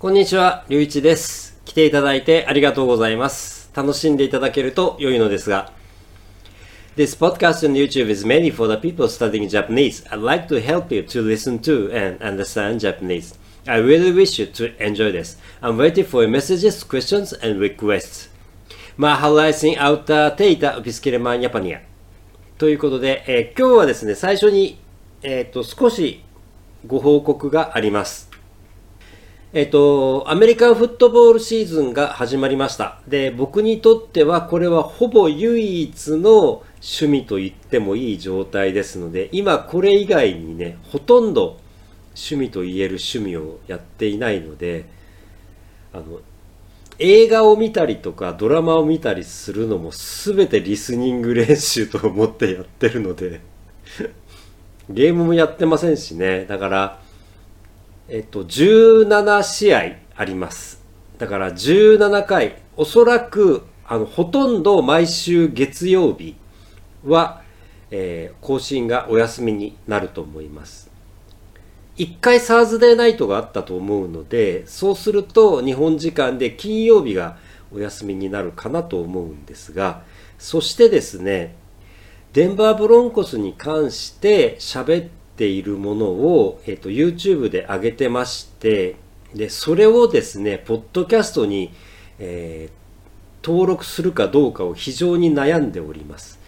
こんにちは、りゅういちです。来ていただいてありがとうございます。楽しんでいただけると良いのですが。This podcast on YouTube is mainly for the people studying Japanese. I'd like to help you to listen to and understand Japanese. I really wish you to enjoy this. I'm waiting for your messages, questions, and requests. まあ、ハライシンアウターテイタビスケレマンヤパニア。ということで、えー今日はですね、最初に、えっ、と、少しご報告があります。えっと、アメリカンフットボールシーズンが始まりました。で、僕にとってはこれはほぼ唯一の趣味と言ってもいい状態ですので、今これ以外にね、ほとんど趣味と言える趣味をやっていないので、あの、映画を見たりとかドラマを見たりするのも全てリスニング練習と思ってやってるので、ゲームもやってませんしね。だから、えっと、17試合あります。だから17回、おそらく、あの、ほとんど毎週月曜日は、えー更新がお休みになると思います。1回サーズデーナイトがあったと思うので、そうすると日本時間で金曜日がお休みになるかなと思うんですが、そしてですね、デンバーブロンコスに関して喋っているものを、えっと YouTube で上げてまして、で、それをですね、ポッドキャストに、えー登録するかどうかを非常に悩んでおります。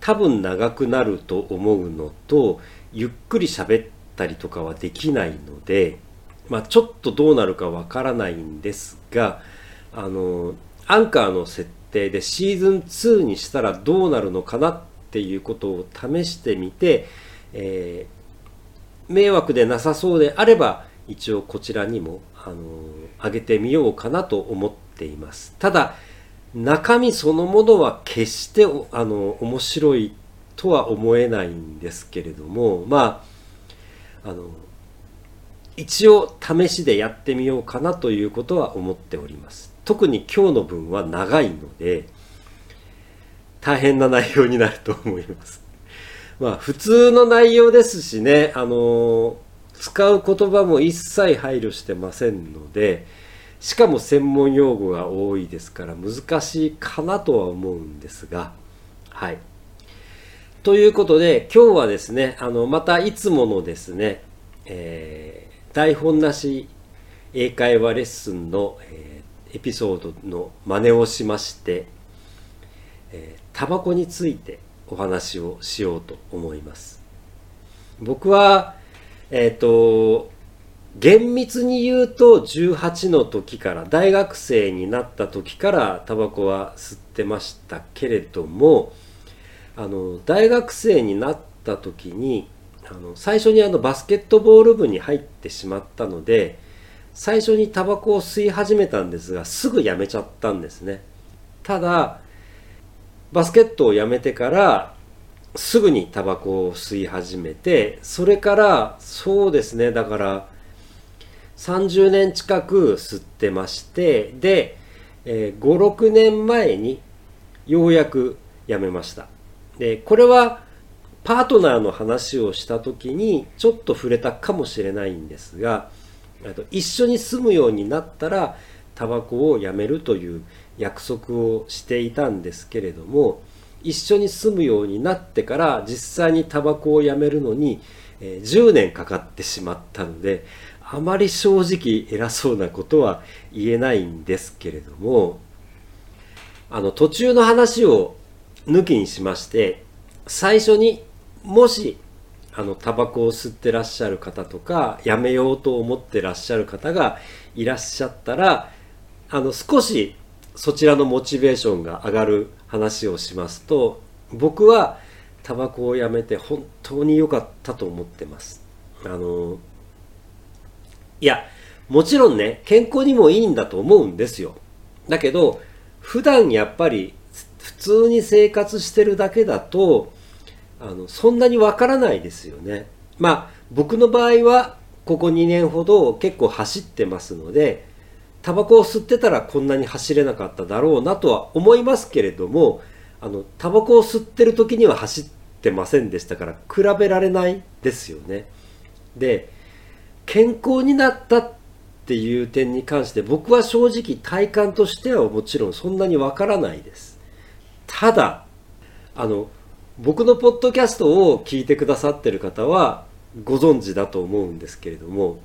多分長くなると思うのと、ゆっくり喋ったりとかはできないので、まあちょっとどうなるかわからないんですが、あの、アンカーの設定でシーズン2にしたらどうなるのかなっていうことを試してみて、えー迷惑でなさそうであれば、一応こちらにも、あの、上げてみようかなと思っています。ただ、中身そのものは決して、あの、面白いとは思えないんですけれども、まあ、あの、一応試しでやってみようかなということは思っております。特に今日の分は長いので、大変な内容になると思います。まあ普通の内容ですしね、あの使う言葉も一切配慮してませんので、しかも専門用語が多いですから難しいかなとは思うんですが、はい。ということで今日はですね、あのまたいつものですね、えー台本なし英会話レッスンの、えーエピソードの真似をしまして、えータバコについてお話をしようと思います。僕は、えっ、と、厳密に言うと18の時から、大学生になった時からタバコは吸ってましたけれども、あの、大学生になった時に、あの、最初にあのバスケットボール部に入ってしまったので、最初にタバコを吸い始めたんですが、すぐやめちゃったんですね。ただ、バスケットをやめてから、すぐにタバコを吸い始めて、それから、そうですね、だから、30年近く吸ってまして、で、えー5、6年前にようやくやめました。で、これは、パートナーの話をした時にちょっと触れたかもしれないんですが、一緒に住むようになったらタバコをやめるという約束をしていたんですけれども一緒に住むようになってから実際にタバコをやめるのに、10年かかってしまったのであまり正直偉そうなことは言えないんですけれどもあの途中の話を抜きにしまして最初にもしあのタバコを吸ってらっしゃる方とかやめようと思ってらっしゃる方がいらっしゃったらあの少しそちらのモチベーションが上がる話をしますと僕はタバコをやめて本当に良かったと思ってますあのいやもちろんね健康にもいいんだと思うんですよだけど普段やっぱり普通に生活してるだけだとあのそんなにわからないですよね。まあ僕の場合はここ2年ほど結構走ってますのでタバコを吸ってたらこんなに走れなかっただろうなとは思いますけれどもあのタバコを吸ってる時には走ってませんでしたから比べられないですよね。で健康になったっていう点に関して僕は正直体感としてはもちろんそんなにわからないですただあの僕のポッドキャストを聞いてくださってる方はご存知だと思うんですけれども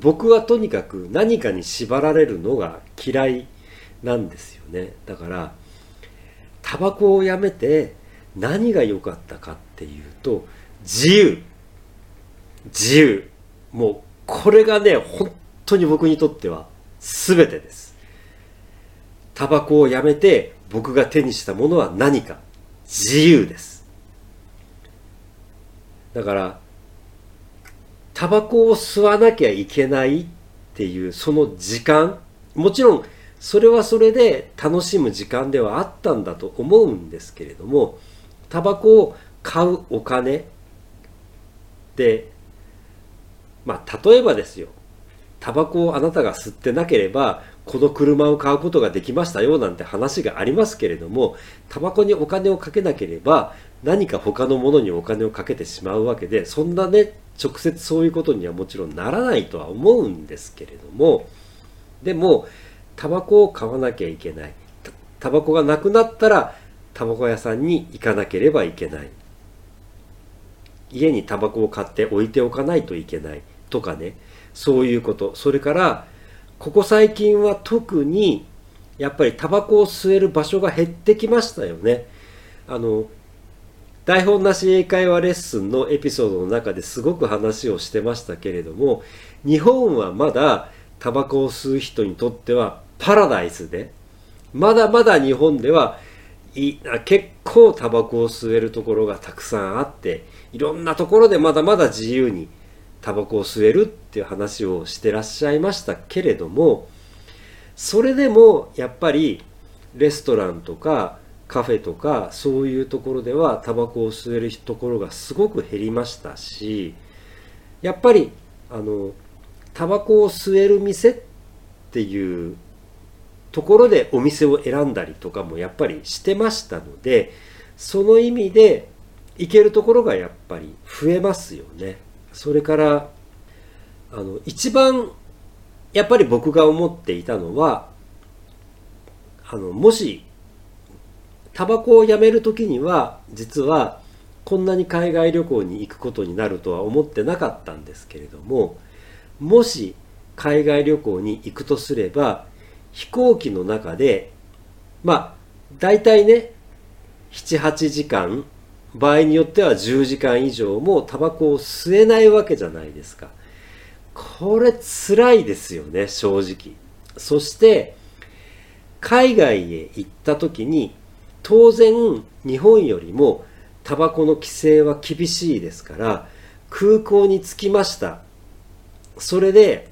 僕はとにかく何かに縛られるのが嫌いなんですよね。だからタバコをやめて何が良かったかっていうと自由。自由。もうこれがね本当に僕にとっては全てです。タバコをやめて僕が手にしたものは何か。自由です。だからタバコを吸わなきゃいけないっていうその時間。もちろんそれはそれで楽しむ時間ではあったんだと思うんですけれどもタバコを買うお金でまあ例えばですよ。タバコをあなたが吸ってなければこの車を買うことができましたよなんて話がありますけれどもタバコにお金をかけなければ何か他のものにお金をかけてしまうわけでそんなね直接そういうことにはもちろんならないとは思うんですけれどもでもタバコを買わなきゃいけない。タバコがなくなったらタバコ屋さんに行かなければいけない。家にタバコを買って置いておかないといけないとかね。そういうこと。それからここ最近は特にやっぱりタバコを吸える場所が減ってきましたよね。あの台本なし英会話レッスンのエピソードの中ですごく話をしてましたけれども日本はまだタバコを吸う人にとってはパラダイスでまだまだ日本ではい結構タバコを吸えるところがたくさんあっていろんなところでまだまだ自由にタバコを吸えるっていう話をしてらっしゃいましたけれどもそれでもやっぱりレストランとかカフェとかそういうところではタバコを吸えるところがすごく減りましたしやっぱりあのタバコを吸える店っていうところでお店を選んだりとかもやっぱりしてましたのでその意味で行けるところがやっぱり増えますよね。それからあの一番やっぱり僕が思っていたのはあのもしタバコをやめる時には実はこんなに海外旅行に行くことになるとは思ってなかったんですけれどももし海外旅行に行くとすれば飛行機の中で、まあ、大体ね、7、8時間、場合によっては10時間以上もタバコを吸えないわけじゃないですか。これ辛いですよね、正直。そして、海外へ行った時に、当然日本よりもタバコの規制は厳しいですから、空港に着きました。それで、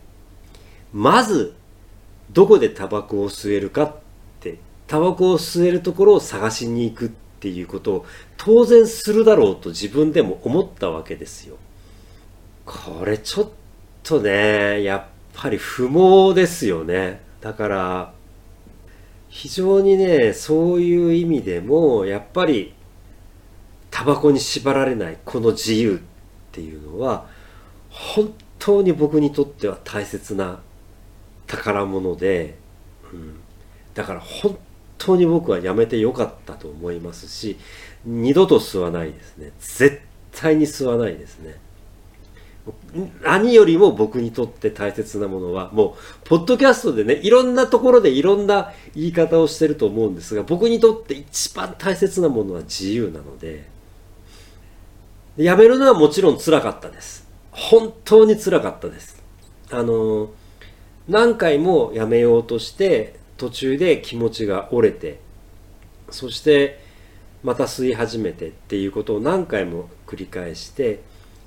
まずどこでタバコを吸えるかってタバコを吸えるところを探しに行くっていうことを当然するだろうと自分でも思ったわけですよ。これちょっとねやっぱり不毛ですよね。だから非常にねそういう意味でもやっぱりタバコに縛られないこの自由っていうのは本当に僕にとっては大切な宝物で、うん、だから本当に僕はやめてよかったと思いますし二度と吸わないですね。絶対に吸わないですね。何よりも僕にとって大切なものはもうポッドキャストでねいろんなところでいろんな言い方をしてると思うんですが僕にとって一番大切なものは自由なのでやめるのはもちろん辛かったです。本当に辛かったです。あの何回もやめようとして途中で気持ちが折れてそしてまた吸い始めてっていうことを何回も繰り返して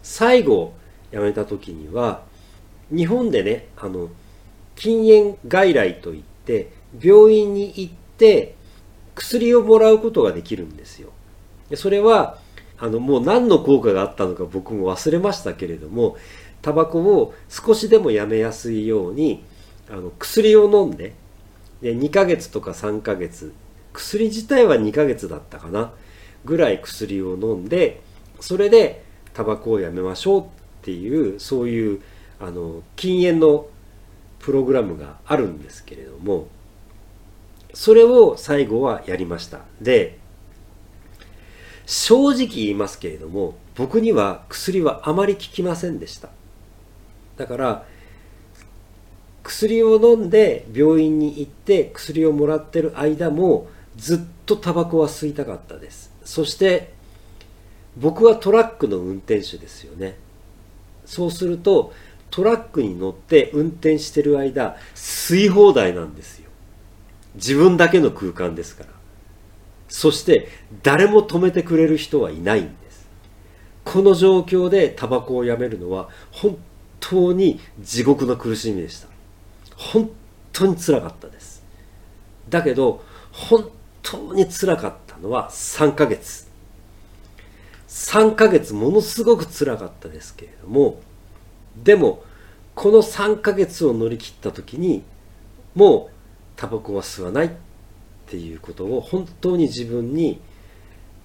最後やめた時には日本でねあの禁煙外来といって病院に行って薬をもらうことができるんですよ。それはあのもう何の効果があったのか僕も忘れましたけれどもタバコを少しでもやめやすいようにあの薬を飲んでで2ヶ月とか3ヶ月薬自体は2ヶ月だったかなぐらい薬を飲んでそれでタバコをやめましょうっていうそういうあの禁煙のプログラムがあるんですけれどもそれを最後はやりました。で正直言いますけれども僕には薬はあまり効きませんでした。だから薬を飲んで病院に行って薬をもらってる間もずっとタバコは吸いたかったです。そして僕はトラックの運転手ですよね。そうするとトラックに乗って運転してる間吸い放題なんですよ。自分だけの空間ですから。そして誰も止めてくれる人はいないんです。この状況でタバコをやめるのは本当に地獄の苦しみでした。本当につらかったです。だけど本当につらかったのは3ヶ月。3ヶ月ものすごくつらかったですけれどもでもこの3ヶ月を乗り切った時にもうタバコは吸わないっていうことを本当に自分に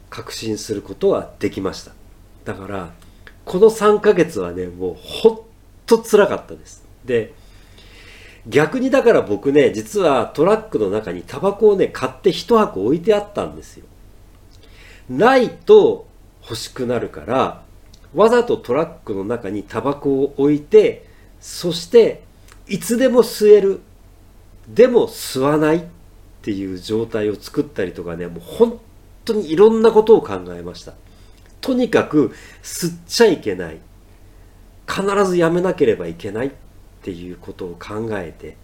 確信することはできました。だからこの3ヶ月はねもうほんとつらかったです。で逆にだから僕ね実はトラックの中にタバコをね買って1箱置いてあったんですよ。ないと欲しくなるからわざとトラックの中にタバコを置いてそしていつでも吸える。でも吸わない。っていう状態を作ったりとかねもう本当にいろんなことを考えました。とにかく吸っちゃいけない。必ずやめなければいけない。っていうことを考えて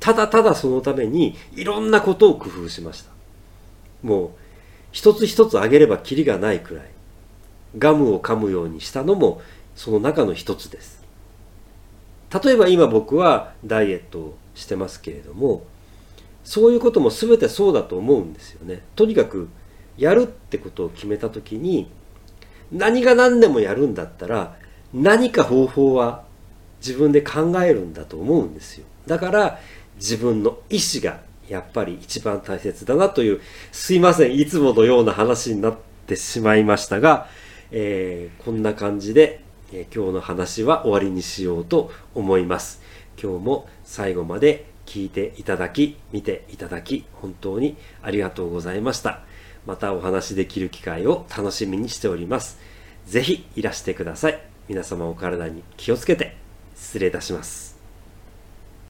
ただただそのためにいろんなことを工夫しましたもう一つ一つあげればきりがないくらいガムを噛むようにしたのもその中の一つです例えば今僕はダイエットをしてますけれどもそういうことも全てそうだと思うんですよね。とにかくやるってことを決めた時に何が何でもやるんだったら何か方法は自分で考えるんだと思うんですよ。だから自分の意思がやっぱり一番大切だなというすいませんいつものような話になってしまいましたが、えー、こんな感じで、えー、今日の話は終わりにしようと思います。今日も最後まで聞いていただき、見ていただき、本当にありがとうございました。またお話できる機会を楽しみにしております。ぜひいらしてください。皆様お体に気をつけて失礼いたします。